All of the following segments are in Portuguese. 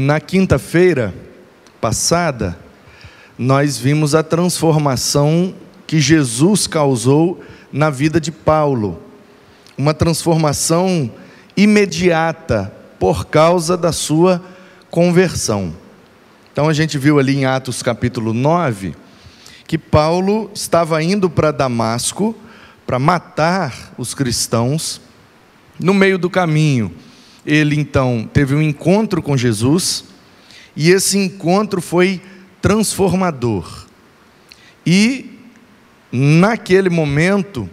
Na quinta-feira passada, nós vimos a transformação que Jesus causou na vida de Paulo. Uma transformação imediata por causa da sua conversão. Então a gente viu ali em Atos capítulo 9 que Paulo estava indo para Damasco para matar os cristãos. No meio do caminho, ele então teve um encontro com Jesus, e esse encontro foi transformador. E naquele momento,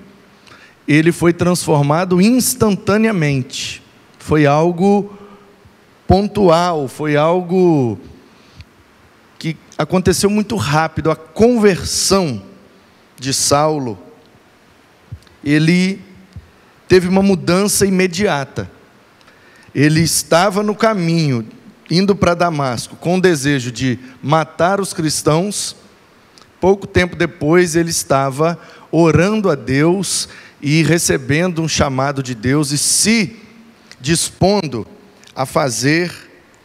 ele foi transformado instantaneamente. Foi algo pontual, foi algo que aconteceu muito rápido. A conversão de Saulo, ele teve uma mudança imediata. Ele estava no caminho, indo para Damasco, com o desejo de matar os cristãos. Pouco tempo depois, ele estava orando a Deus e recebendo um chamado de Deus e se dispondo a fazer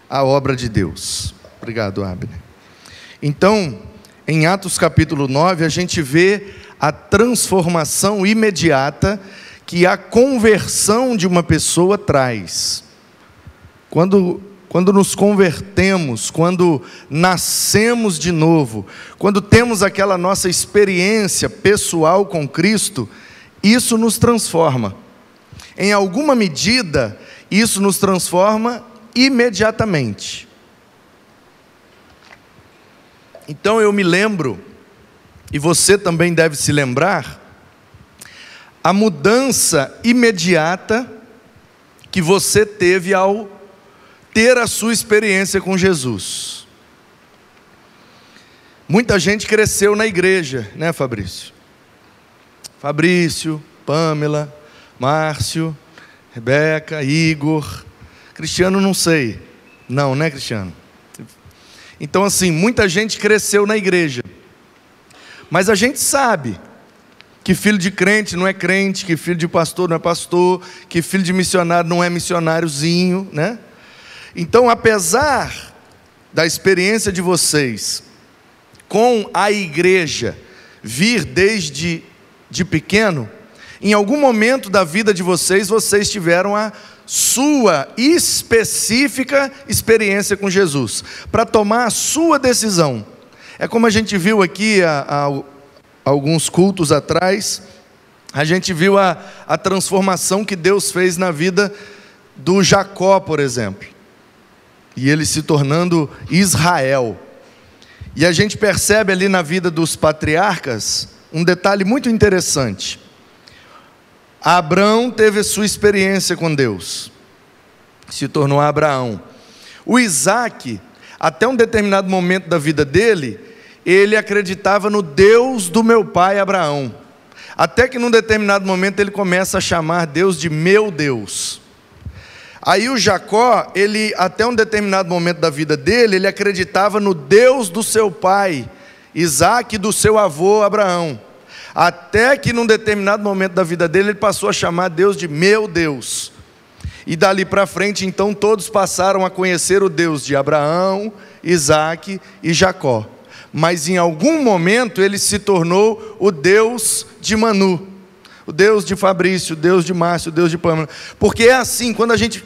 a obra de Deus. Obrigado, Abner. Então, em Atos capítulo 9, a gente vê a transformação imediata que a conversão de uma pessoa traz. Quando, quando nos convertemos, quando nascemos de novo, quando temos aquela nossa experiência pessoal com Cristo, isso nos transforma. Em alguma medida, isso nos transforma imediatamente. Então eu me lembro, e você também deve se lembrar, a mudança imediata que você teve ao ter a sua experiência com Jesus. Muita gente cresceu na igreja, né, Fabrício? Fabrício, Pamela, Márcio, Rebeca, Igor, Cristiano não sei. Não, né, Cristiano? Então assim, muita gente cresceu na igreja. Mas a gente sabe que filho de crente não é crente, que filho de pastor não é pastor, que filho de missionário não é missionáriozinho, né? Então, apesar da experiência de vocês com a igreja vir desde de pequeno, em algum momento da vida de vocês, vocês tiveram a sua específica experiência com Jesus, para tomar a sua decisão. É como a gente viu aqui há, há alguns cultos atrás, a gente viu a, a transformação que Deus fez na vida do Jacó, por exemplo, e ele se tornando Israel. E a gente percebe ali na vida dos patriarcas um detalhe muito interessante. Abraão teve sua experiência com Deus, se tornou Abraão. O Isaac, até um determinado momento da vida dele, ele acreditava no Deus do meu pai Abraão. Até que num determinado momento ele começa a chamar Deus de meu Deus. Aí o Jacó, ele até um determinado momento da vida dele, ele acreditava no Deus do seu pai, Isaac, e do seu avô Abraão. Até que num determinado momento da vida dele, ele passou a chamar Deus de meu Deus. E dali para frente, então, todos passaram a conhecer o Deus de Abraão, Isaac e Jacó mas em algum momento ele se tornou o Deus de Manu, o Deus de Fabrício, o Deus de Márcio, o Deus de Pâmela. Porque é assim, quando a gente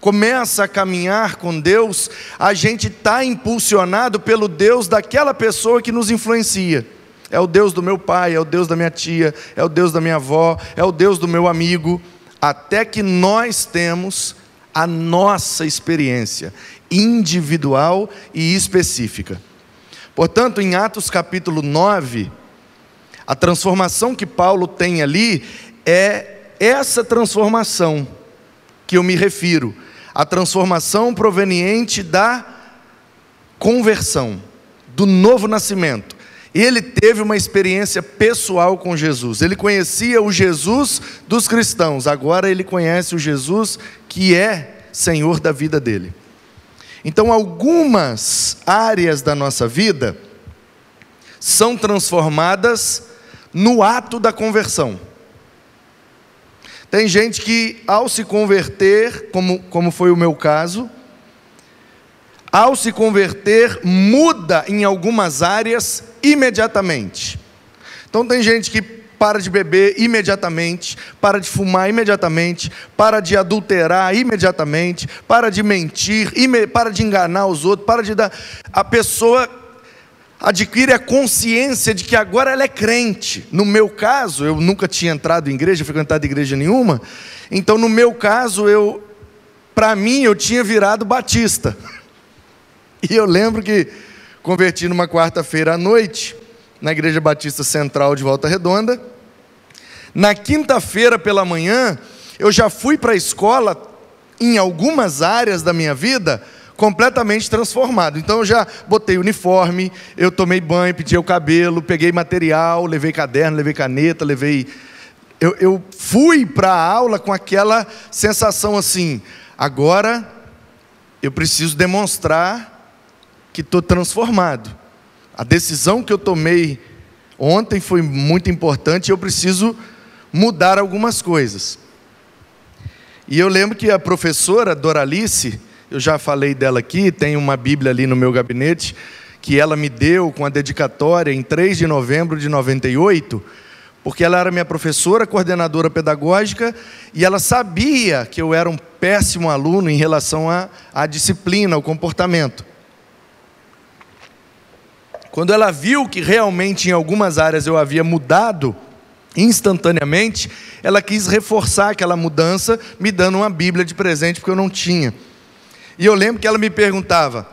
começa a caminhar com Deus, a gente está impulsionado pelo Deus daquela pessoa que nos influencia. É o Deus do meu pai, é o Deus da minha tia, é o Deus da minha avó, é o Deus do meu amigo, até que nós temos a nossa experiência individual e específica. Portanto, em Atos capítulo 9, a transformação que Paulo tem ali é essa transformação que eu me refiro, a transformação proveniente da conversão, do novo nascimento. Ele teve uma experiência pessoal com Jesus. Ele conhecia o Jesus dos cristãos, agora ele conhece o Jesus que é Senhor da vida dele. Então, algumas áreas da nossa vida são transformadas no ato da conversão. Tem gente que, ao se converter, como, como foi o meu caso, ao se converter, muda em algumas áreas imediatamente. Então, tem gente que para de beber imediatamente, para de fumar imediatamente, para de adulterar imediatamente, para de mentir, para de enganar os outros, para de dar. A pessoa adquire a consciência de que agora ela é crente. No meu caso, eu nunca tinha entrado em igreja, frequentado igreja nenhuma. Então, no meu caso, eu, para mim, eu tinha virado batista. E eu lembro que converti numa quarta-feira à noite, na Igreja Batista Central de Volta Redonda. Na quinta-feira pela manhã, eu já fui para a escola em algumas áreas da minha vida completamente transformado. Então eu já botei uniforme, eu tomei banho, pedi o cabelo, peguei material, levei caderno, levei caneta, levei. Eu, eu fui para a aula com aquela sensação assim: agora eu preciso demonstrar que estou transformado. A decisão que eu tomei ontem foi muito importante eu preciso mudar algumas coisas. E eu lembro que a professora Doralice, eu já falei dela aqui, tem uma Bíblia ali no meu gabinete, que ela me deu com a dedicatória em 3 de novembro de 98, porque ela era minha professora, coordenadora pedagógica, e ela sabia que eu era um péssimo aluno em relação à, à disciplina, ao comportamento. Quando ela viu que realmente em algumas áreas eu havia mudado instantaneamente, ela quis reforçar aquela mudança, me dando uma Bíblia de presente, porque eu não tinha. E eu lembro que ela me perguntava: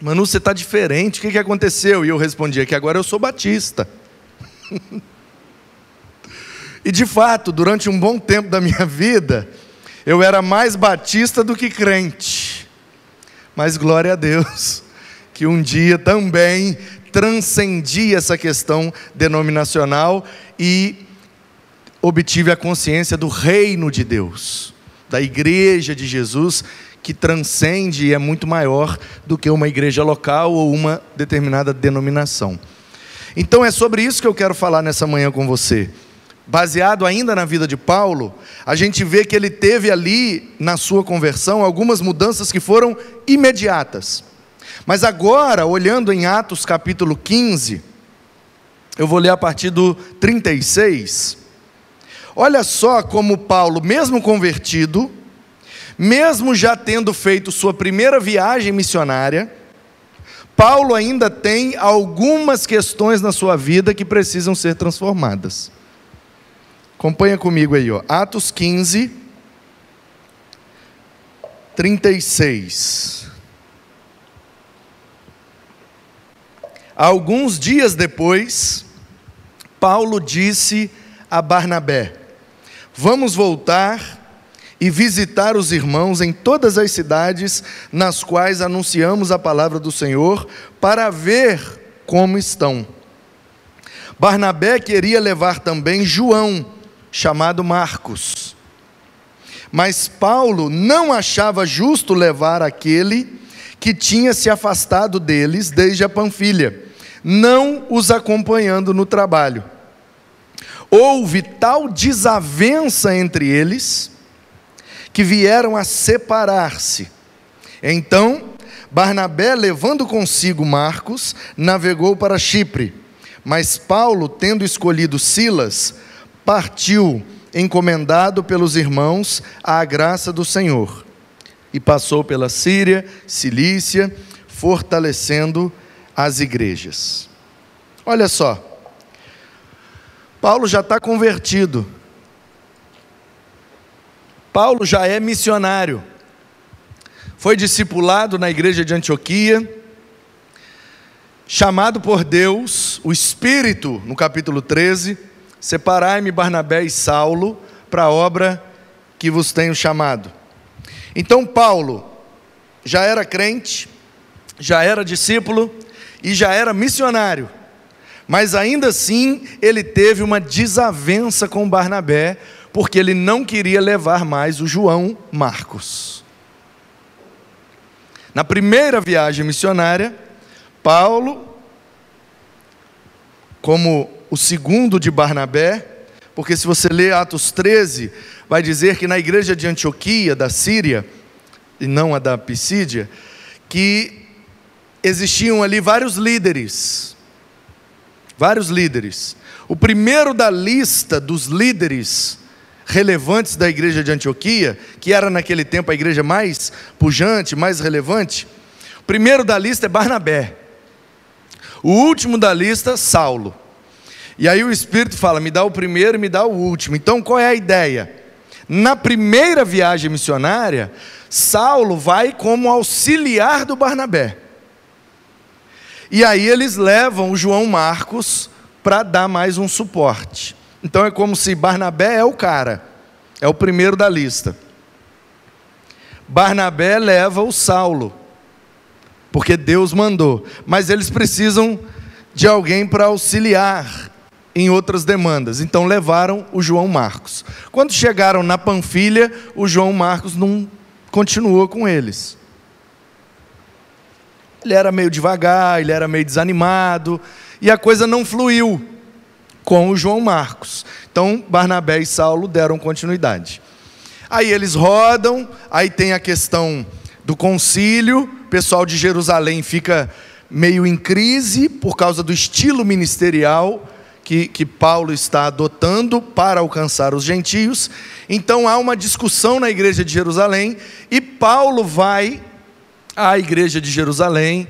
Manu, você está diferente, o que, que aconteceu? E eu respondia que agora eu sou batista. e de fato, durante um bom tempo da minha vida, eu era mais batista do que crente. Mas glória a Deus, que um dia também transcendi essa questão denominacional e obtive a consciência do reino de Deus, da igreja de Jesus, que transcende e é muito maior do que uma igreja local ou uma determinada denominação. Então é sobre isso que eu quero falar nessa manhã com você. Baseado ainda na vida de Paulo, a gente vê que ele teve ali, na sua conversão, algumas mudanças que foram imediatas. Mas agora, olhando em Atos capítulo 15, eu vou ler a partir do 36. Olha só como Paulo, mesmo convertido, mesmo já tendo feito sua primeira viagem missionária, Paulo ainda tem algumas questões na sua vida que precisam ser transformadas. Acompanha comigo aí, ó. Atos 15, 36. Alguns dias depois, Paulo disse a Barnabé: Vamos voltar e visitar os irmãos em todas as cidades nas quais anunciamos a palavra do Senhor, para ver como estão. Barnabé queria levar também João, chamado Marcos. Mas Paulo não achava justo levar aquele que tinha se afastado deles desde a Panfilha não os acompanhando no trabalho. Houve tal desavença entre eles que vieram a separar-se. Então, Barnabé, levando consigo Marcos, navegou para Chipre. Mas Paulo, tendo escolhido Silas, partiu, encomendado pelos irmãos à graça do Senhor. E passou pela Síria, Cilícia, fortalecendo às igrejas. Olha só, Paulo já está convertido, Paulo já é missionário, foi discipulado na igreja de Antioquia, chamado por Deus, o Espírito, no capítulo 13, separai-me Barnabé e Saulo para a obra que vos tenho chamado. Então Paulo já era crente, já era discípulo, e já era missionário. Mas ainda assim, ele teve uma desavença com Barnabé, porque ele não queria levar mais o João Marcos. Na primeira viagem missionária, Paulo, como o segundo de Barnabé, porque se você ler Atos 13, vai dizer que na igreja de Antioquia, da Síria, e não a da Pisídia, que existiam ali vários líderes. Vários líderes. O primeiro da lista dos líderes relevantes da igreja de Antioquia, que era naquele tempo a igreja mais pujante, mais relevante, o primeiro da lista é Barnabé. O último da lista, Saulo. E aí o Espírito fala: me dá o primeiro e me dá o último. Então qual é a ideia? Na primeira viagem missionária, Saulo vai como auxiliar do Barnabé. E aí eles levam o João Marcos para dar mais um suporte. Então é como se Barnabé é o cara, é o primeiro da lista. Barnabé leva o Saulo, porque Deus mandou, mas eles precisam de alguém para auxiliar em outras demandas. Então levaram o João Marcos. Quando chegaram na Panfilha, o João Marcos não continuou com eles. Ele era meio devagar, ele era meio desanimado, e a coisa não fluiu com o João Marcos. Então, Barnabé e Saulo deram continuidade. Aí eles rodam, aí tem a questão do concílio, o pessoal de Jerusalém fica meio em crise por causa do estilo ministerial que, que Paulo está adotando para alcançar os gentios. Então há uma discussão na igreja de Jerusalém e Paulo vai à igreja de Jerusalém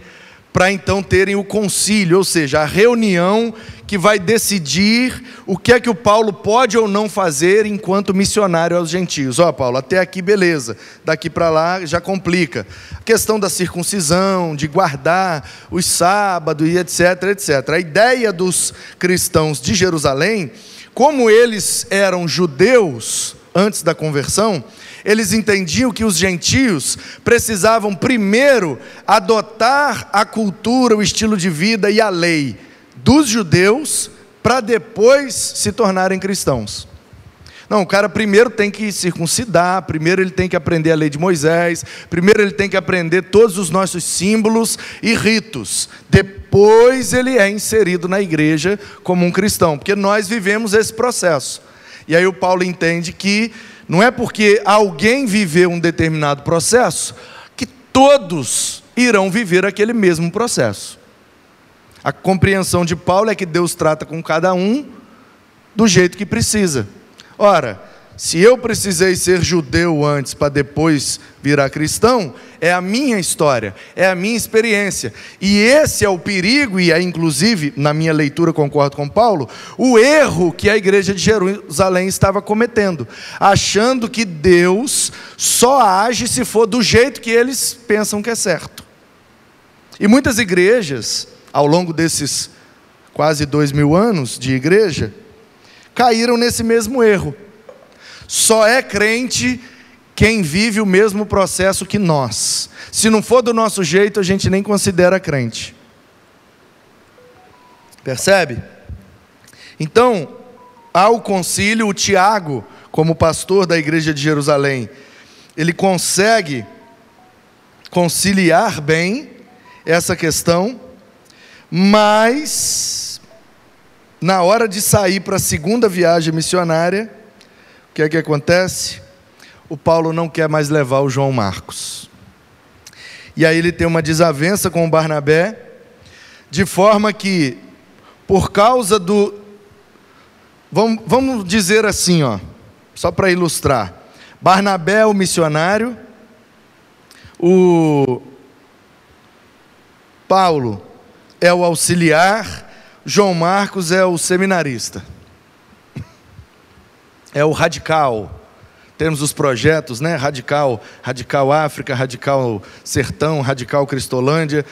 para então terem o concílio, ou seja, a reunião que vai decidir o que é que o Paulo pode ou não fazer enquanto missionário aos gentios. Ó, oh, Paulo, até aqui beleza, daqui para lá já complica. A questão da circuncisão, de guardar os sábados e etc, etc. A ideia dos cristãos de Jerusalém, como eles eram judeus antes da conversão, eles entendiam que os gentios precisavam primeiro adotar a cultura, o estilo de vida e a lei dos judeus para depois se tornarem cristãos. Não, o cara primeiro tem que circuncidar, primeiro ele tem que aprender a lei de Moisés, primeiro ele tem que aprender todos os nossos símbolos e ritos. Depois ele é inserido na igreja como um cristão, porque nós vivemos esse processo. E aí o Paulo entende que não é porque alguém viveu um determinado processo que todos irão viver aquele mesmo processo. A compreensão de Paulo é que Deus trata com cada um do jeito que precisa. Ora, se eu precisei ser judeu antes para depois virar cristão, é a minha história, é a minha experiência. E esse é o perigo, e é inclusive, na minha leitura, concordo com Paulo, o erro que a igreja de Jerusalém estava cometendo, achando que Deus só age se for do jeito que eles pensam que é certo. E muitas igrejas ao longo desses quase dois mil anos de igreja, caíram nesse mesmo erro. Só é crente quem vive o mesmo processo que nós. Se não for do nosso jeito, a gente nem considera crente. Percebe? Então, ao concílio, o Tiago, como pastor da igreja de Jerusalém, ele consegue conciliar bem essa questão mas, na hora de sair para a segunda viagem missionária, o que é que acontece? O Paulo não quer mais levar o João Marcos. E aí ele tem uma desavença com o Barnabé, de forma que, por causa do. Vamos, vamos dizer assim, ó, só para ilustrar. Barnabé é o missionário, o Paulo é o auxiliar, João Marcos é o seminarista. É o radical. Temos os projetos, né? Radical, Radical África, Radical Sertão, Radical Cristolândia.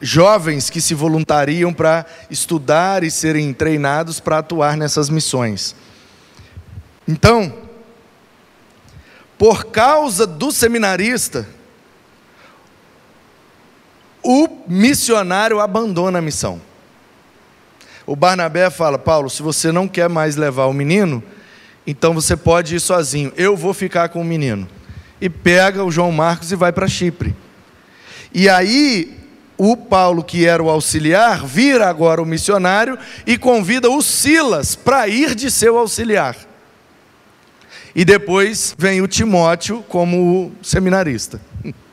Jovens que se voluntariam para estudar e serem treinados para atuar nessas missões. Então, por causa do seminarista, o missionário abandona a missão. O Barnabé fala: Paulo, se você não quer mais levar o menino, então você pode ir sozinho. Eu vou ficar com o menino. E pega o João Marcos e vai para Chipre. E aí, o Paulo, que era o auxiliar, vira agora o missionário e convida o Silas para ir de seu auxiliar. E depois vem o Timóteo como seminarista.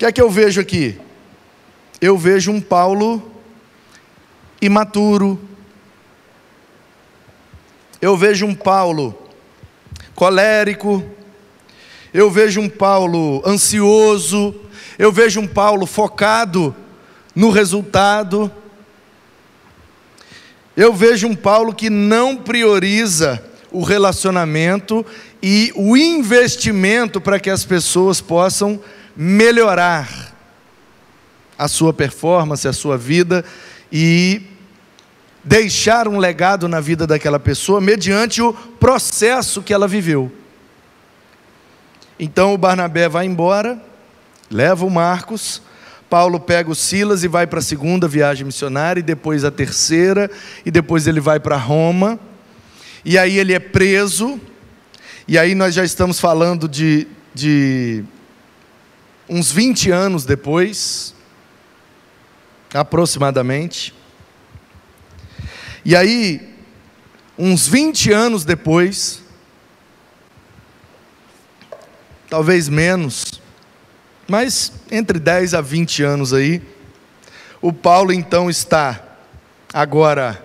que é que eu vejo aqui? Eu vejo um Paulo imaturo. Eu vejo um Paulo colérico. Eu vejo um Paulo ansioso. Eu vejo um Paulo focado no resultado. Eu vejo um Paulo que não prioriza o relacionamento e o investimento para que as pessoas possam melhorar a sua performance, a sua vida e deixar um legado na vida daquela pessoa mediante o processo que ela viveu. Então o Barnabé vai embora, leva o Marcos, Paulo pega o Silas e vai para a segunda viagem missionária, e depois a terceira, e depois ele vai para Roma, e aí ele é preso, e aí nós já estamos falando de, de uns 20 anos depois, aproximadamente. E aí, uns 20 anos depois, talvez menos, mas entre 10 a 20 anos aí, o Paulo então está agora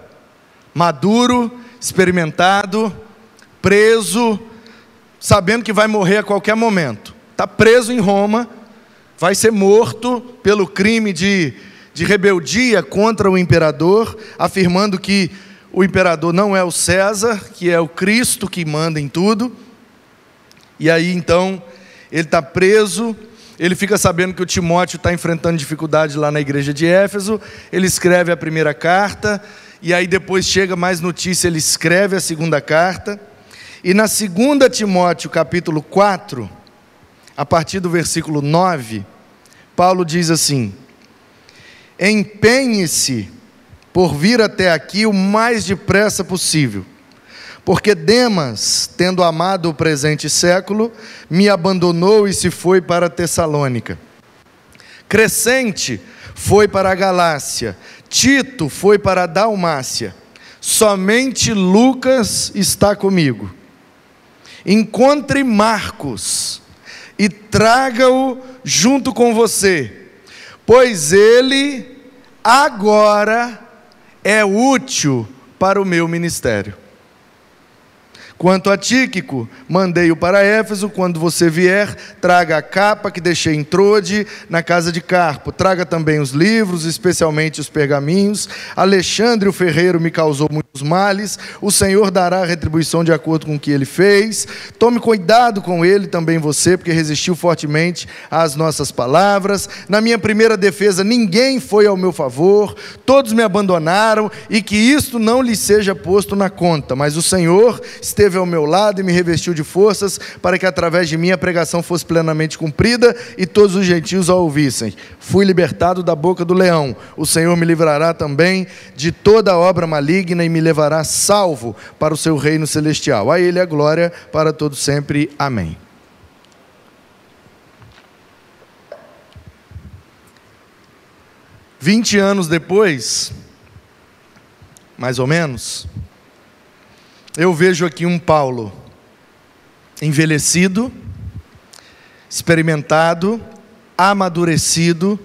maduro, experimentado, preso, sabendo que vai morrer a qualquer momento. Está preso em Roma, vai ser morto pelo crime de, de rebeldia contra o imperador, afirmando que o imperador não é o César, que é o Cristo que manda em tudo. E aí então ele está preso, ele fica sabendo que o Timóteo está enfrentando dificuldades lá na igreja de Éfeso, ele escreve a primeira carta, e aí depois chega mais notícia, ele escreve a segunda carta. E na 2 Timóteo, capítulo 4, a partir do versículo 9, Paulo diz assim: Empenhe-se por vir até aqui o mais depressa possível, porque Demas, tendo amado o presente século, me abandonou e se foi para Tessalônica. Crescente foi para a Galácia, Tito foi para a Dalmácia, somente Lucas está comigo encontre Marcos e traga-o junto com você, pois ele agora é útil para o meu ministério. Quanto a Tíquico, mandei-o para Éfeso, quando você vier, traga a capa que deixei em Trode, na casa de Carpo. Traga também os livros, especialmente os pergaminhos. Alexandre o ferreiro me causou muitos males, o Senhor dará a retribuição de acordo com o que ele fez. Tome cuidado com ele também você, porque resistiu fortemente às nossas palavras. Na minha primeira defesa, ninguém foi ao meu favor, todos me abandonaram, e que isto não lhe seja posto na conta, mas o Senhor esteve esteve ao meu lado e me revestiu de forças, para que através de mim a pregação fosse plenamente cumprida e todos os gentios a ouvissem. Fui libertado da boca do leão. O Senhor me livrará também de toda obra maligna e me levará salvo para o seu reino celestial. A Ele a glória para todos sempre. Amém. Vinte anos depois, mais ou menos, eu vejo aqui um Paulo envelhecido, experimentado, amadurecido,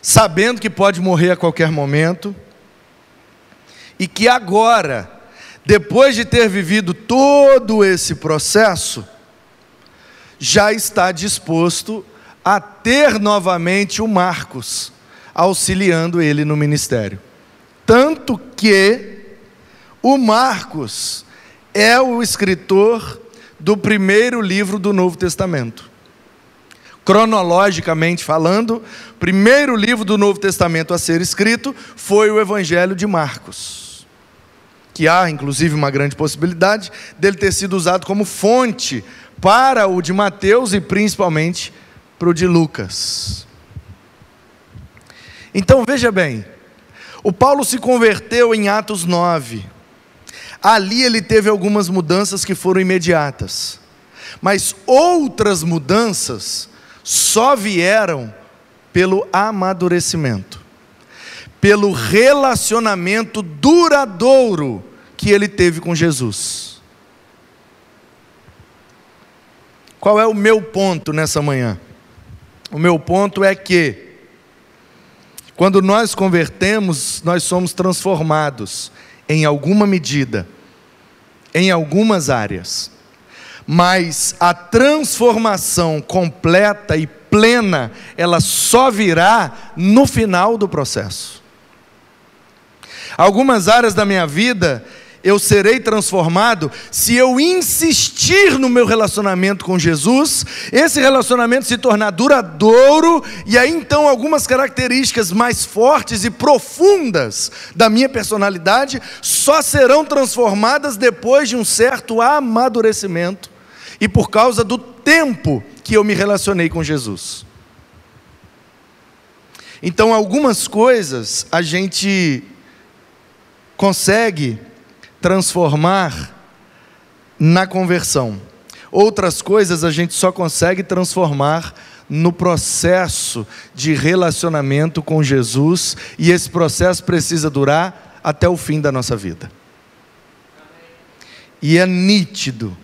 sabendo que pode morrer a qualquer momento, e que agora, depois de ter vivido todo esse processo, já está disposto a ter novamente o Marcos auxiliando ele no ministério. Tanto que o Marcos é o escritor do primeiro livro do Novo Testamento. Cronologicamente falando, o primeiro livro do Novo Testamento a ser escrito foi o Evangelho de Marcos. Que há, inclusive, uma grande possibilidade dele ter sido usado como fonte para o de Mateus e principalmente para o de Lucas. Então veja bem, o Paulo se converteu em Atos 9. Ali ele teve algumas mudanças que foram imediatas, mas outras mudanças só vieram pelo amadurecimento, pelo relacionamento duradouro que ele teve com Jesus. Qual é o meu ponto nessa manhã? O meu ponto é que, quando nós convertemos, nós somos transformados em alguma medida, em algumas áreas. Mas a transformação completa e plena, ela só virá no final do processo. Algumas áreas da minha vida eu serei transformado se eu insistir no meu relacionamento com Jesus, esse relacionamento se tornar duradouro, e aí então algumas características mais fortes e profundas da minha personalidade só serão transformadas depois de um certo amadurecimento e por causa do tempo que eu me relacionei com Jesus. Então, algumas coisas a gente consegue transformar na conversão. Outras coisas a gente só consegue transformar no processo de relacionamento com Jesus, e esse processo precisa durar até o fim da nossa vida. E é nítido,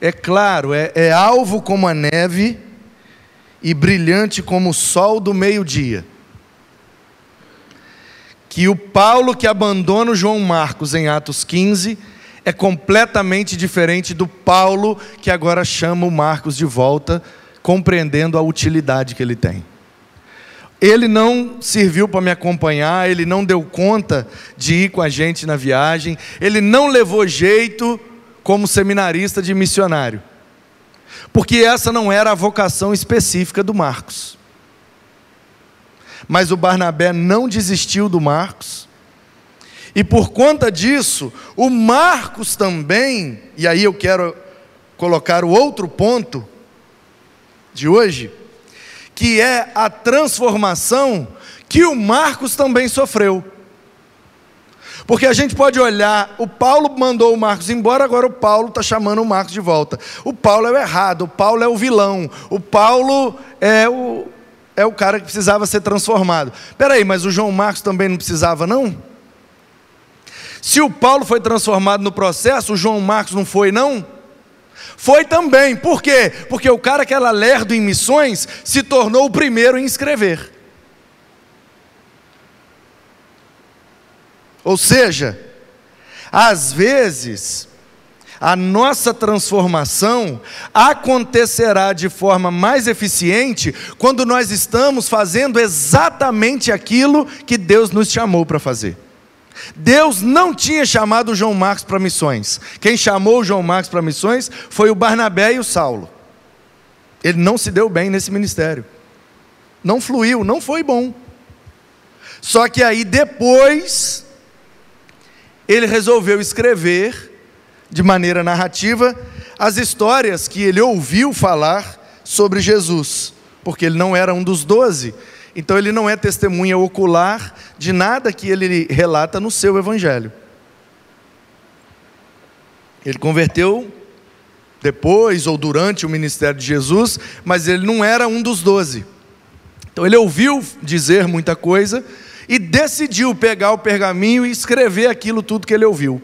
é claro, é, é alvo como a neve e brilhante como o sol do meio-dia que o Paulo que abandona o João Marcos em Atos 15 é completamente diferente do Paulo que agora chama o Marcos de volta, compreendendo a utilidade que ele tem. Ele não serviu para me acompanhar, ele não deu conta de ir com a gente na viagem, ele não levou jeito como seminarista de missionário, porque essa não era a vocação específica do Marcos mas o Barnabé não desistiu do Marcos. E por conta disso, o Marcos também, e aí eu quero colocar o outro ponto de hoje, que é a transformação que o Marcos também sofreu. Porque a gente pode olhar, o Paulo mandou o Marcos embora, agora o Paulo está chamando o Marcos de volta. O Paulo é o errado, o Paulo é o vilão, o Paulo é o, é o cara que precisava ser transformado. Peraí, mas o João Marcos também não precisava, não? Se o Paulo foi transformado no processo, o João Marcos não foi, não? Foi também. Por quê? Porque o cara que era lerdo em missões se tornou o primeiro em escrever. Ou seja, às vezes, a nossa transformação acontecerá de forma mais eficiente quando nós estamos fazendo exatamente aquilo que Deus nos chamou para fazer. Deus não tinha chamado João Marcos para missões. Quem chamou João Marcos para missões foi o Barnabé e o Saulo. Ele não se deu bem nesse ministério. Não fluiu, não foi bom. Só que aí depois ele resolveu escrever de maneira narrativa as histórias que ele ouviu falar sobre Jesus, porque ele não era um dos doze, então ele não é testemunha ocular de nada que ele relata no seu evangelho. Ele converteu depois ou durante o ministério de Jesus, mas ele não era um dos doze. Então ele ouviu dizer muita coisa e decidiu pegar o pergaminho e escrever aquilo tudo que ele ouviu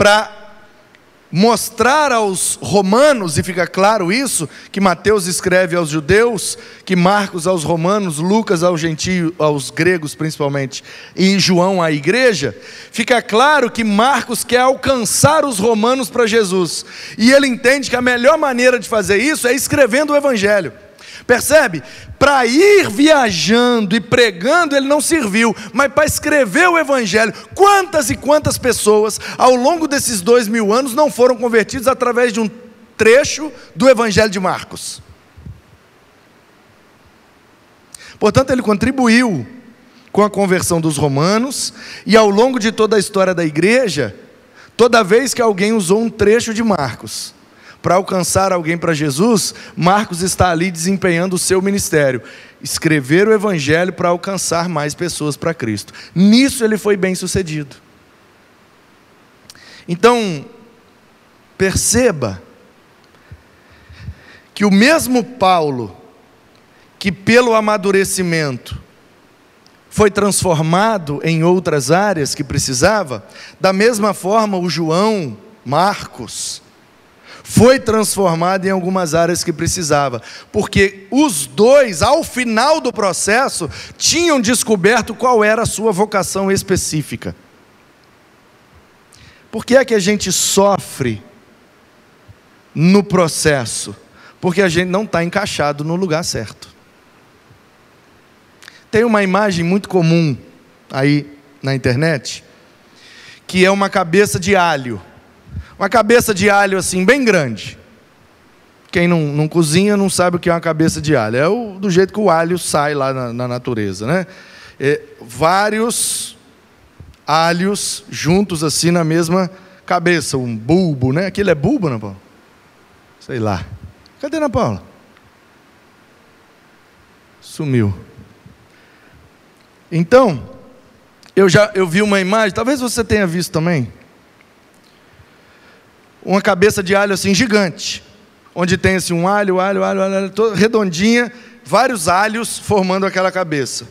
para mostrar aos romanos, e fica claro isso, que Mateus escreve aos judeus, que Marcos aos romanos, Lucas aos gentios, aos gregos principalmente, e João à igreja, fica claro que Marcos quer alcançar os romanos para Jesus. E ele entende que a melhor maneira de fazer isso é escrevendo o evangelho. Percebe? Para ir viajando e pregando, ele não serviu, mas para escrever o Evangelho, quantas e quantas pessoas ao longo desses dois mil anos não foram convertidas através de um trecho do Evangelho de Marcos? Portanto, ele contribuiu com a conversão dos romanos, e ao longo de toda a história da igreja, toda vez que alguém usou um trecho de Marcos, para alcançar alguém para Jesus, Marcos está ali desempenhando o seu ministério, escrever o evangelho para alcançar mais pessoas para Cristo. Nisso ele foi bem sucedido. Então, perceba que o mesmo Paulo, que pelo amadurecimento foi transformado em outras áreas que precisava, da mesma forma o João, Marcos, foi transformado em algumas áreas que precisava, porque os dois, ao final do processo, tinham descoberto qual era a sua vocação específica. Por que é que a gente sofre no processo? Porque a gente não está encaixado no lugar certo. Tem uma imagem muito comum aí na internet, que é uma cabeça de alho. Uma cabeça de alho assim, bem grande. Quem não, não cozinha não sabe o que é uma cabeça de alho. É o, do jeito que o alho sai lá na, na natureza, né? É, vários alhos juntos assim na mesma cabeça, um bulbo, né? Aquilo é bulbo, Ana Paula? Sei lá. Cadê Ana Paula? Sumiu. Então, eu já eu vi uma imagem, talvez você tenha visto também. Uma cabeça de alho assim gigante, onde tem assim um alho, alho, alho, alho, alho redondinha, vários alhos formando aquela cabeça.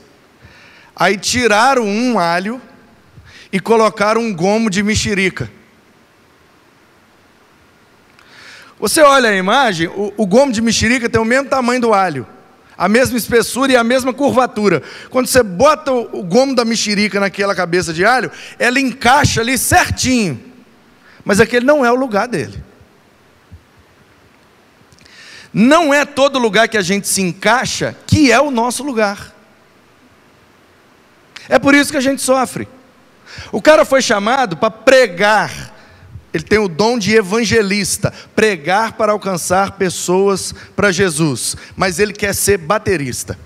Aí tiraram um alho e colocaram um gomo de mexerica. Você olha a imagem, o, o gomo de mexerica tem o mesmo tamanho do alho, a mesma espessura e a mesma curvatura. Quando você bota o, o gomo da mexerica naquela cabeça de alho, ela encaixa ali certinho. Mas aquele não é o lugar dele. Não é todo lugar que a gente se encaixa que é o nosso lugar. É por isso que a gente sofre. O cara foi chamado para pregar, ele tem o dom de evangelista, pregar para alcançar pessoas para Jesus, mas ele quer ser baterista.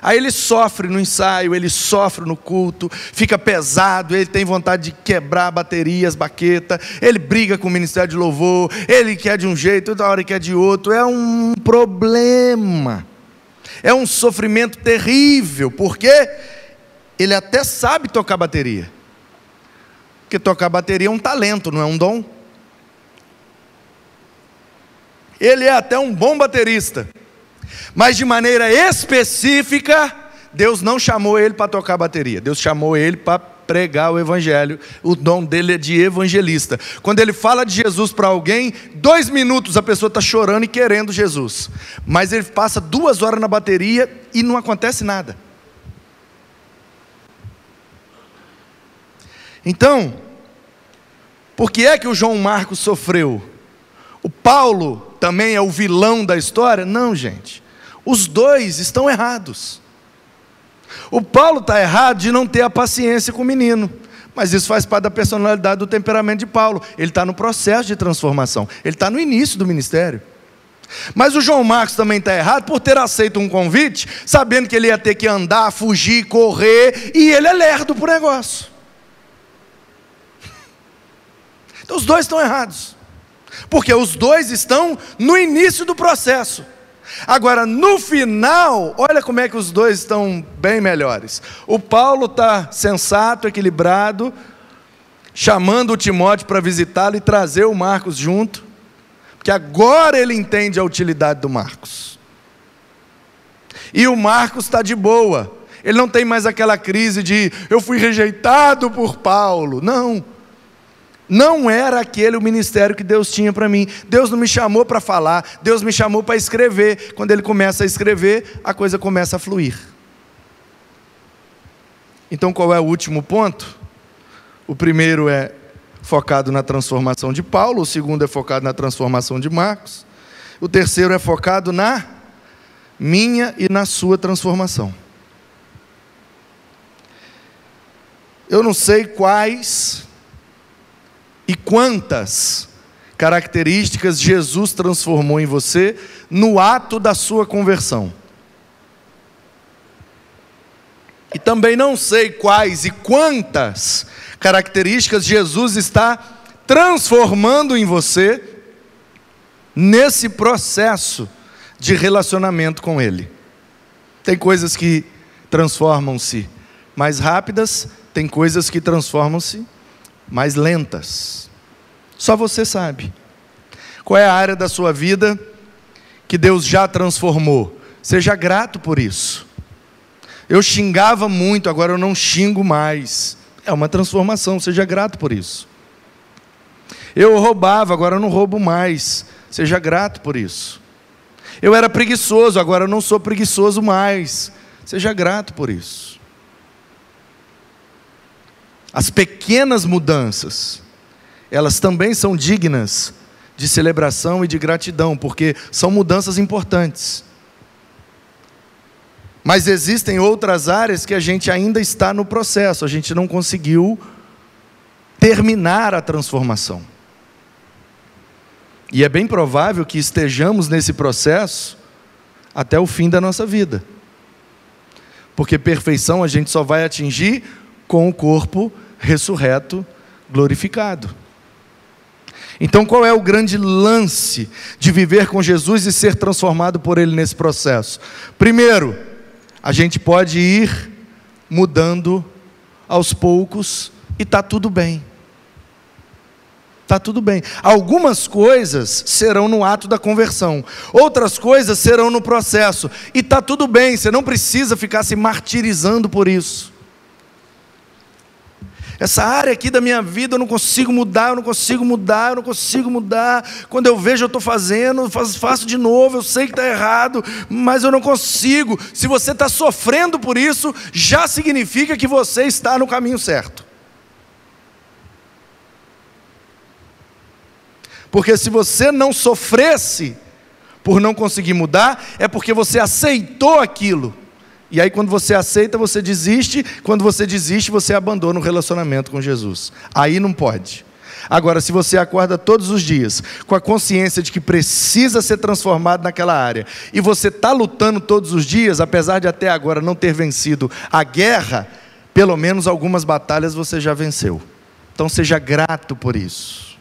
Aí ele sofre no ensaio, ele sofre no culto, fica pesado, ele tem vontade de quebrar baterias, baqueta, ele briga com o ministério de louvor, ele quer de um jeito, outra hora quer de outro, é um problema, é um sofrimento terrível, porque ele até sabe tocar bateria. Porque tocar bateria é um talento, não é um dom. Ele é até um bom baterista. Mas de maneira específica, Deus não chamou ele para tocar bateria. Deus chamou ele para pregar o evangelho. O dom dele é de evangelista. Quando ele fala de Jesus para alguém, dois minutos a pessoa está chorando e querendo Jesus. Mas ele passa duas horas na bateria e não acontece nada. Então, por que é que o João Marcos sofreu? O Paulo também é o vilão da história? Não, gente. Os dois estão errados. O Paulo está errado de não ter a paciência com o menino. Mas isso faz parte da personalidade do temperamento de Paulo. Ele está no processo de transformação. Ele está no início do ministério. Mas o João Marcos também está errado por ter aceito um convite, sabendo que ele ia ter que andar, fugir, correr, e ele é lerdo para o negócio. Então os dois estão errados. Porque os dois estão no início do processo. Agora, no final, olha como é que os dois estão bem melhores. O Paulo está sensato, equilibrado, chamando o Timóteo para visitá-lo e trazer o Marcos junto, porque agora ele entende a utilidade do Marcos. E o Marcos está de boa, ele não tem mais aquela crise de eu fui rejeitado por Paulo. Não. Não era aquele o ministério que Deus tinha para mim. Deus não me chamou para falar, Deus me chamou para escrever. Quando ele começa a escrever, a coisa começa a fluir. Então, qual é o último ponto? O primeiro é focado na transformação de Paulo, o segundo é focado na transformação de Marcos, o terceiro é focado na minha e na sua transformação. Eu não sei quais e quantas características Jesus transformou em você no ato da sua conversão. E também não sei quais e quantas características Jesus está transformando em você nesse processo de relacionamento com Ele. Tem coisas que transformam-se mais rápidas, tem coisas que transformam-se mais lentas. Só você sabe. Qual é a área da sua vida que Deus já transformou? Seja grato por isso. Eu xingava muito, agora eu não xingo mais. É uma transformação, seja grato por isso. Eu roubava, agora eu não roubo mais. Seja grato por isso. Eu era preguiçoso, agora eu não sou preguiçoso mais. Seja grato por isso. As pequenas mudanças, elas também são dignas de celebração e de gratidão, porque são mudanças importantes. Mas existem outras áreas que a gente ainda está no processo, a gente não conseguiu terminar a transformação. E é bem provável que estejamos nesse processo até o fim da nossa vida. Porque perfeição a gente só vai atingir com o corpo ressurreto, glorificado. Então, qual é o grande lance de viver com Jesus e ser transformado por Ele nesse processo? Primeiro, a gente pode ir mudando aos poucos e está tudo bem. Está tudo bem. Algumas coisas serão no ato da conversão, outras coisas serão no processo, e está tudo bem, você não precisa ficar se martirizando por isso. Essa área aqui da minha vida eu não consigo mudar, eu não consigo mudar, eu não consigo mudar. Quando eu vejo, eu estou fazendo, faço, de novo, eu sei que está errado, mas eu não consigo. Se você está sofrendo por isso, já significa que você está no caminho certo. Porque se você não sofresse por não conseguir mudar, é porque você aceitou aquilo. E aí, quando você aceita, você desiste. Quando você desiste, você abandona o relacionamento com Jesus. Aí não pode. Agora, se você acorda todos os dias com a consciência de que precisa ser transformado naquela área, e você está lutando todos os dias, apesar de até agora não ter vencido a guerra, pelo menos algumas batalhas você já venceu. Então, seja grato por isso.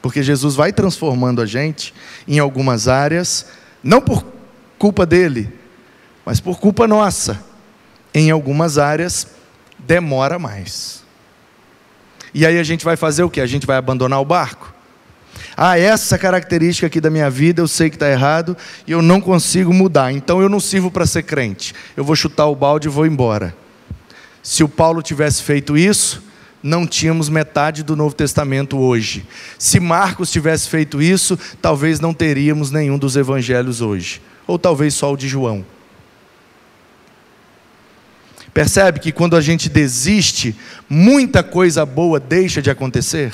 Porque Jesus vai transformando a gente em algumas áreas, não por culpa dele, mas por culpa nossa. Em algumas áreas demora mais. E aí a gente vai fazer o que? A gente vai abandonar o barco? Ah, essa característica aqui da minha vida eu sei que está errado e eu não consigo mudar, então eu não sirvo para ser crente. Eu vou chutar o balde e vou embora. Se o Paulo tivesse feito isso, não tínhamos metade do Novo Testamento hoje. Se Marcos tivesse feito isso, talvez não teríamos nenhum dos evangelhos hoje, ou talvez só o de João. Percebe que quando a gente desiste, muita coisa boa deixa de acontecer?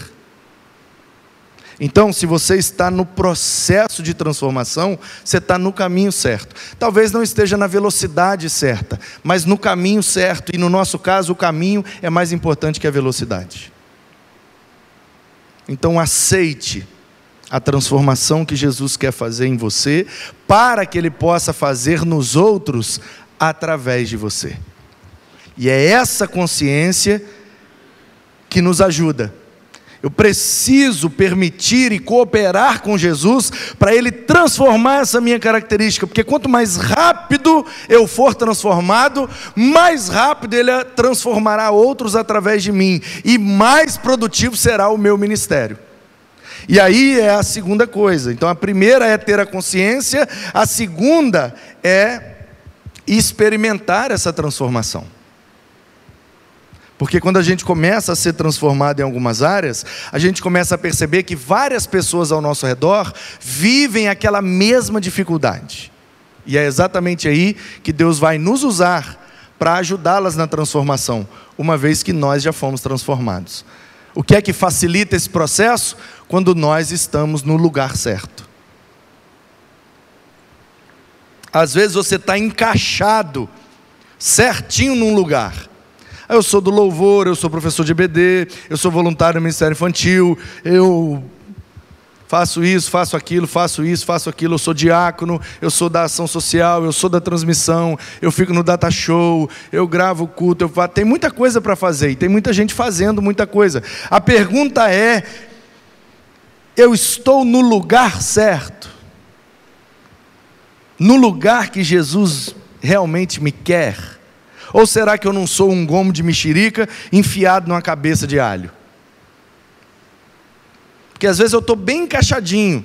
Então, se você está no processo de transformação, você está no caminho certo. Talvez não esteja na velocidade certa, mas no caminho certo. E no nosso caso, o caminho é mais importante que a velocidade. Então, aceite a transformação que Jesus quer fazer em você, para que Ele possa fazer nos outros através de você. E é essa consciência que nos ajuda eu preciso permitir e cooperar com Jesus para Ele transformar essa minha característica, porque quanto mais rápido eu for transformado, mais rápido Ele transformará outros através de mim, e mais produtivo será o meu ministério. E aí é a segunda coisa. Então a primeira é ter a consciência, a segunda é experimentar essa transformação. Porque quando a gente começa a ser transformado em algumas áreas, a gente começa a perceber que várias pessoas ao nosso redor vivem aquela mesma dificuldade. E é exatamente aí que Deus vai nos usar para ajudá-las na transformação, uma vez que nós já fomos transformados. O que é que facilita esse processo? Quando nós estamos no lugar certo. Às vezes você está encaixado certinho num lugar eu sou do louvor, eu sou professor de EBD, eu sou voluntário no Ministério Infantil, eu faço isso, faço aquilo, faço isso, faço aquilo, eu sou diácono, eu sou da ação social, eu sou da transmissão, eu fico no data show, eu gravo culto, eu faço... tem muita coisa para fazer e tem muita gente fazendo muita coisa. A pergunta é: eu estou no lugar certo? No lugar que Jesus realmente me quer? Ou será que eu não sou um gomo de mexerica enfiado numa cabeça de alho? Porque às vezes eu estou bem encaixadinho,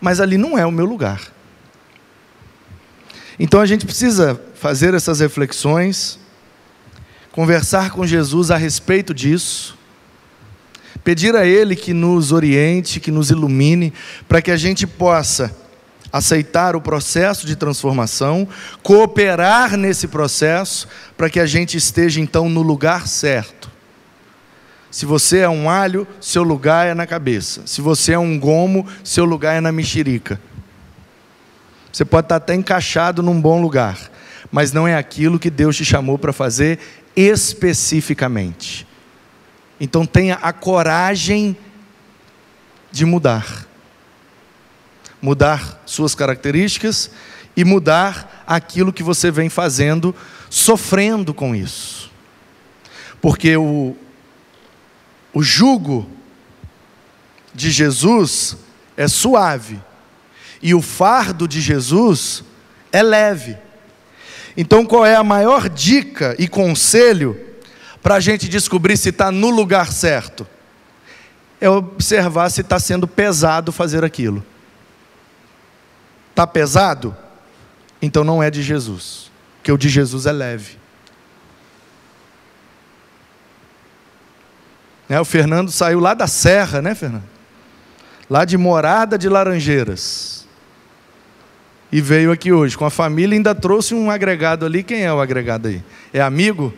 mas ali não é o meu lugar. Então a gente precisa fazer essas reflexões, conversar com Jesus a respeito disso, pedir a Ele que nos oriente, que nos ilumine, para que a gente possa aceitar o processo de transformação, cooperar nesse processo, para que a gente esteja então no lugar certo. Se você é um alho, seu lugar é na cabeça. Se você é um gomo, seu lugar é na mexerica. Você pode estar até encaixado num bom lugar, mas não é aquilo que Deus te chamou para fazer especificamente. Então tenha a coragem de mudar. Mudar suas características e mudar aquilo que você vem fazendo, sofrendo com isso. Porque o, o jugo de Jesus é suave e o fardo de Jesus é leve. Então, qual é a maior dica e conselho para a gente descobrir se está no lugar certo? É observar se está sendo pesado fazer aquilo. Está pesado? Então não é de Jesus, porque o de Jesus é leve. Né, o Fernando saiu lá da Serra, né, Fernando? Lá de Morada de Laranjeiras. E veio aqui hoje com a família ainda trouxe um agregado ali. Quem é o agregado aí? É amigo?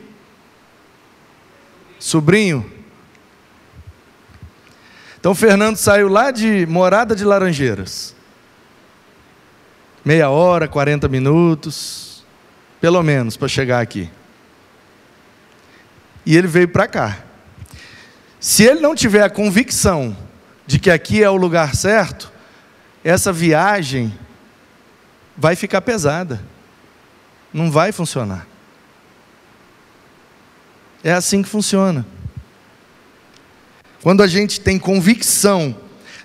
Sobrinho? Então o Fernando saiu lá de Morada de Laranjeiras. Meia hora, 40 minutos, pelo menos, para chegar aqui. E ele veio para cá. Se ele não tiver a convicção de que aqui é o lugar certo, essa viagem vai ficar pesada. Não vai funcionar. É assim que funciona. Quando a gente tem convicção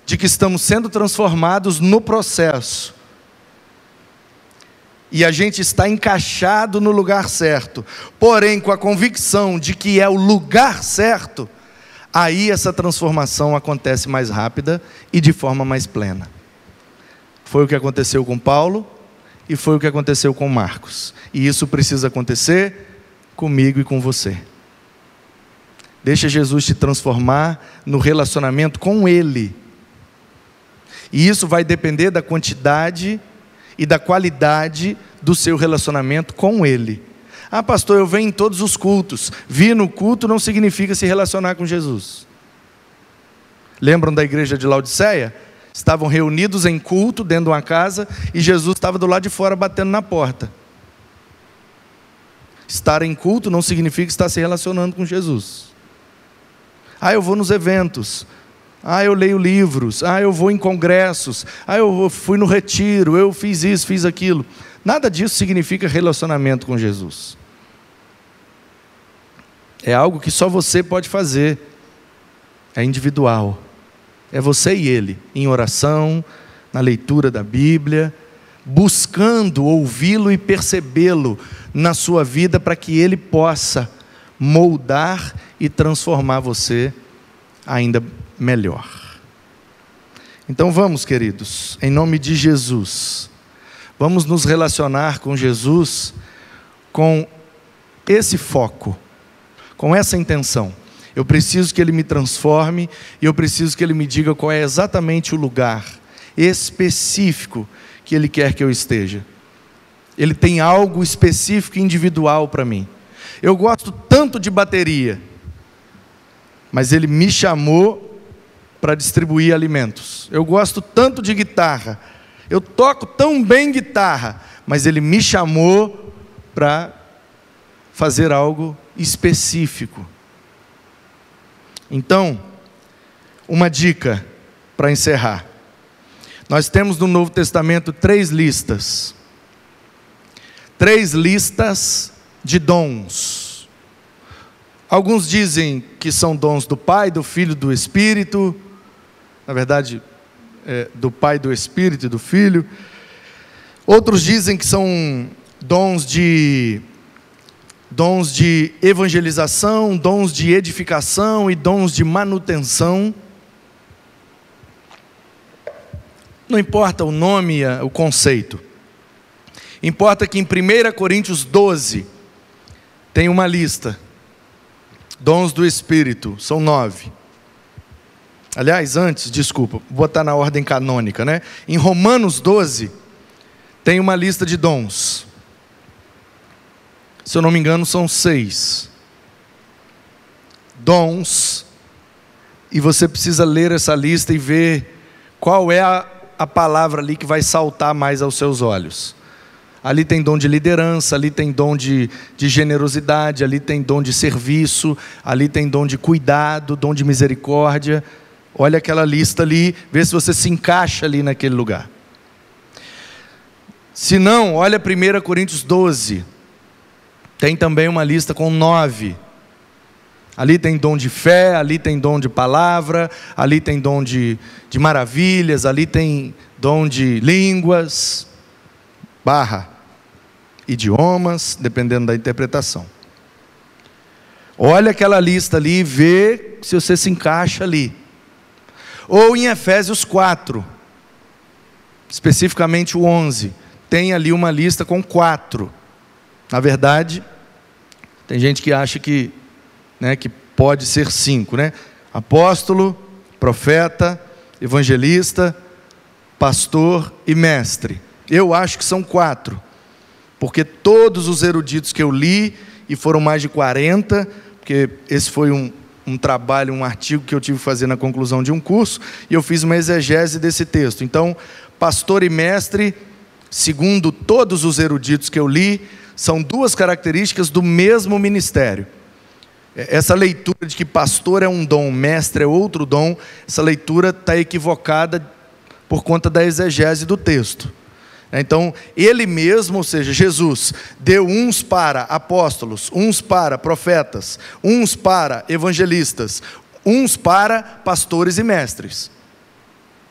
de que estamos sendo transformados no processo, e a gente está encaixado no lugar certo, porém com a convicção de que é o lugar certo, aí essa transformação acontece mais rápida e de forma mais plena. Foi o que aconteceu com Paulo e foi o que aconteceu com Marcos. E isso precisa acontecer comigo e com você. Deixa Jesus te transformar no relacionamento com Ele. E isso vai depender da quantidade e da qualidade do seu relacionamento com Ele. Ah, pastor, eu venho em todos os cultos. Vir no culto não significa se relacionar com Jesus. Lembram da igreja de Laodiceia? Estavam reunidos em culto dentro de uma casa e Jesus estava do lado de fora batendo na porta. Estar em culto não significa estar se relacionando com Jesus. Ah, eu vou nos eventos. Ah, eu leio livros. Ah, eu vou em congressos. Ah, eu fui no retiro. Eu fiz isso, fiz aquilo. Nada disso significa relacionamento com Jesus. É algo que só você pode fazer. É individual. É você e ele, em oração, na leitura da Bíblia, buscando ouvi-lo e percebê-lo na sua vida para que ele possa moldar e transformar você ainda melhor. Então vamos, queridos, em nome de Jesus, vamos nos relacionar com Jesus com esse foco com essa intenção. Eu preciso que Ele me transforme e eu preciso que Ele me diga qual é exatamente o lugar específico que Ele quer que eu esteja. Ele tem algo específico e individual para mim. Eu gosto tanto de bateria, mas Ele me chamou para distribuir alimentos. Eu gosto tanto de guitarra, eu toco tão bem guitarra, mas Ele me chamou para fazer algo específico. Então, uma dica para encerrar. Nós temos no Novo Testamento três listas. Três listas de dons. Alguns dizem que são dons do Pai, do Filho do Espírito. Na verdade, é, do Pai, do Espírito e do Filho. Outros dizem que são dons de dons de evangelização, dons de edificação e dons de manutenção. Não importa o nome, o conceito. Importa que em 1 Coríntios 12 tem uma lista. Dons do Espírito, são nove. Aliás, antes, desculpa, vou botar na ordem canônica, né? Em Romanos 12, tem uma lista de dons. Se eu não me engano, são seis. Dons. E você precisa ler essa lista e ver qual é a, a palavra ali que vai saltar mais aos seus olhos. Ali tem dom de liderança, ali tem dom de, de generosidade, ali tem dom de serviço, ali tem dom de cuidado, dom de misericórdia. Olha aquela lista ali, vê se você se encaixa ali naquele lugar. Se não, olha 1 Coríntios 12. Tem também uma lista com nove. Ali tem dom de fé, ali tem dom de palavra, ali tem dom de, de maravilhas, ali tem dom de línguas, barra idiomas, dependendo da interpretação. Olha aquela lista ali e vê se você se encaixa ali. Ou em Efésios 4, especificamente o 11, tem ali uma lista com quatro. Na verdade, tem gente que acha que, né, que pode ser cinco, né? Apóstolo, profeta, evangelista, pastor e mestre. Eu acho que são quatro porque todos os eruditos que eu li, e foram mais de 40, porque esse foi um, um trabalho, um artigo que eu tive que fazer na conclusão de um curso, e eu fiz uma exegese desse texto. Então, pastor e mestre, segundo todos os eruditos que eu li, são duas características do mesmo ministério. Essa leitura de que pastor é um dom, mestre é outro dom, essa leitura está equivocada por conta da exegese do texto. Então, ele mesmo, ou seja, Jesus, deu uns para apóstolos, uns para profetas, uns para evangelistas, uns para pastores e mestres.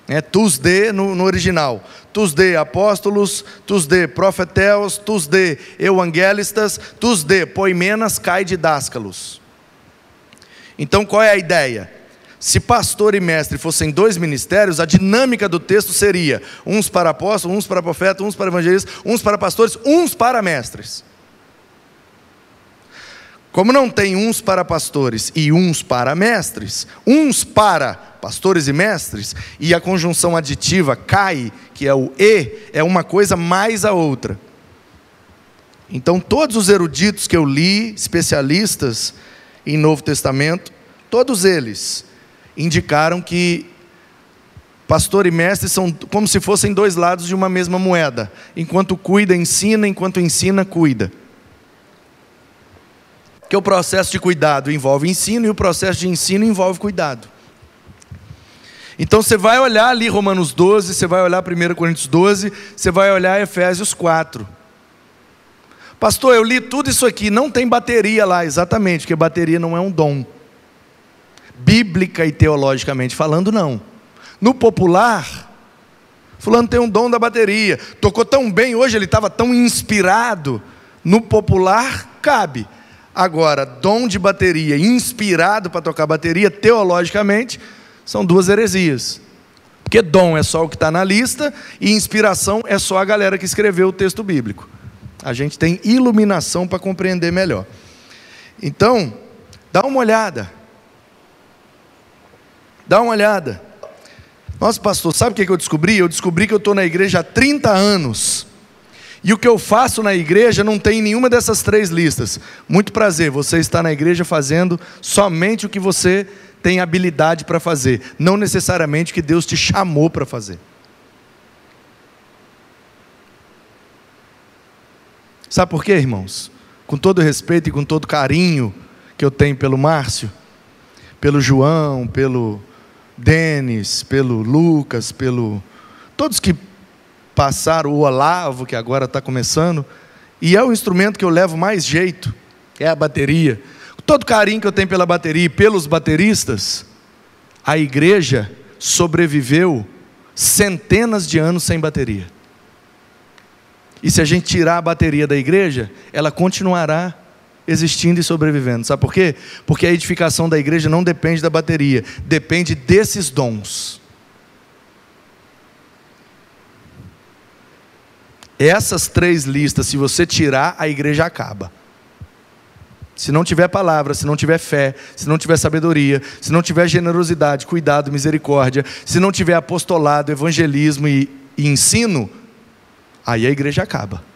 É, tus de no, no, original, tus de apóstolos, tus de profeteus, tus de evangelistas, tus de poimenas cai didáscalos. Então qual é a ideia? Se pastor e mestre fossem dois ministérios, a dinâmica do texto seria: uns para apóstolos, uns para profetas, uns para evangelistas, uns para pastores, uns para mestres. Como não tem uns para pastores e uns para mestres, uns para pastores e mestres, e a conjunção aditiva cai, que é o e, é uma coisa mais a outra. Então, todos os eruditos que eu li, especialistas em Novo Testamento, todos eles indicaram que pastor e mestre são como se fossem dois lados de uma mesma moeda. Enquanto cuida, ensina, enquanto ensina, cuida. Que o processo de cuidado envolve ensino e o processo de ensino envolve cuidado. Então você vai olhar ali Romanos 12, você vai olhar 1 Coríntios 12, você vai olhar Efésios 4. Pastor, eu li tudo isso aqui, não tem bateria lá, exatamente, porque bateria não é um dom bíblica e teologicamente falando, não. No popular, Fulano tem um dom da bateria, tocou tão bem hoje, ele estava tão inspirado. No popular, cabe. Agora, dom de bateria, inspirado para tocar bateria, teologicamente, são duas heresias. Porque dom é só o que está na lista e inspiração é só a galera que escreveu o texto bíblico. A gente tem iluminação para compreender melhor. Então, dá uma olhada. Dá uma olhada. Nossa, pastor, sabe o que eu descobri? Eu descobri que eu estou na igreja há 30 anos. E o que eu faço na igreja não tem nenhuma dessas três listas. Muito prazer, você está na igreja fazendo somente o que você tem habilidade para fazer, não necessariamente o que Deus te chamou para fazer. Sabe por quê, irmãos? Com todo respeito e com todo carinho que eu tenho pelo Márcio, pelo João, pelo Denis, pelo Lucas, pelo. Todos que passaram, o Olavo, que agora está começando, e é o instrumento que eu levo mais jeito, é a bateria. Todo carinho que eu tenho pela bateria e pelos bateristas, a igreja sobreviveu centenas de anos sem bateria. E se a gente tirar a bateria da igreja, ela continuará existindo e sobrevivendo. Sabe por quê? Porque a edificação da igreja não depende da bateria, depende desses dons. Essas três listas, se você tirar, a igreja acaba. se não tiver palavra, se não tiver fé, se não tiver sabedoria, se não tiver generosidade, cuidado, misericórdia, se não tiver apostolado, evangelismo e, e ensino, aí a igreja acaba.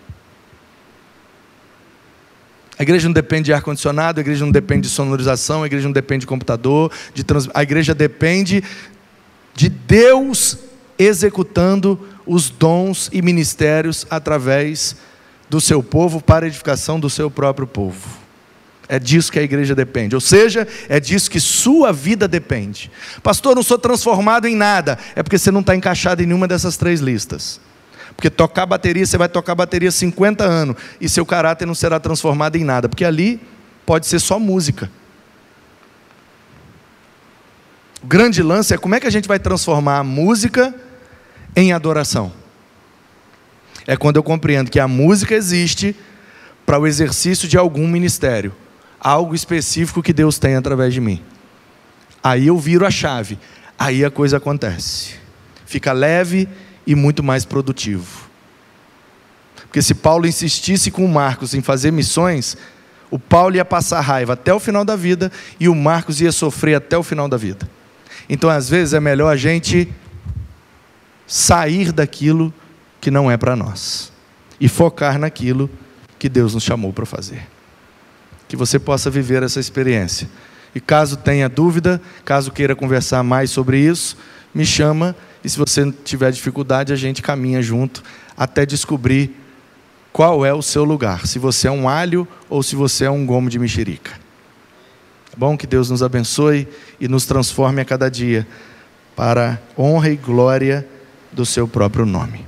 A igreja não depende de ar-condicionado, a igreja não depende de sonorização, a igreja não depende de computador, de trans... a igreja depende de Deus executando os dons e ministérios através do seu povo para edificação do seu próprio povo. É disso que a igreja depende, ou seja, é disso que sua vida depende. Pastor, não sou transformado em nada, é porque você não está encaixado em nenhuma dessas três listas. Porque tocar bateria, você vai tocar bateria 50 anos e seu caráter não será transformado em nada, porque ali pode ser só música. O grande lance é como é que a gente vai transformar a música em adoração. É quando eu compreendo que a música existe para o exercício de algum ministério, algo específico que Deus tem através de mim. Aí eu viro a chave, aí a coisa acontece. Fica leve e muito mais produtivo. Porque se Paulo insistisse com o Marcos em fazer missões, o Paulo ia passar raiva até o final da vida e o Marcos ia sofrer até o final da vida. Então, às vezes, é melhor a gente sair daquilo que não é para nós e focar naquilo que Deus nos chamou para fazer. Que você possa viver essa experiência. E caso tenha dúvida, caso queira conversar mais sobre isso, me chama e se você tiver dificuldade, a gente caminha junto até descobrir qual é o seu lugar, se você é um alho ou se você é um gomo de mexerica. É bom que Deus nos abençoe e nos transforme a cada dia para honra e glória do seu próprio nome.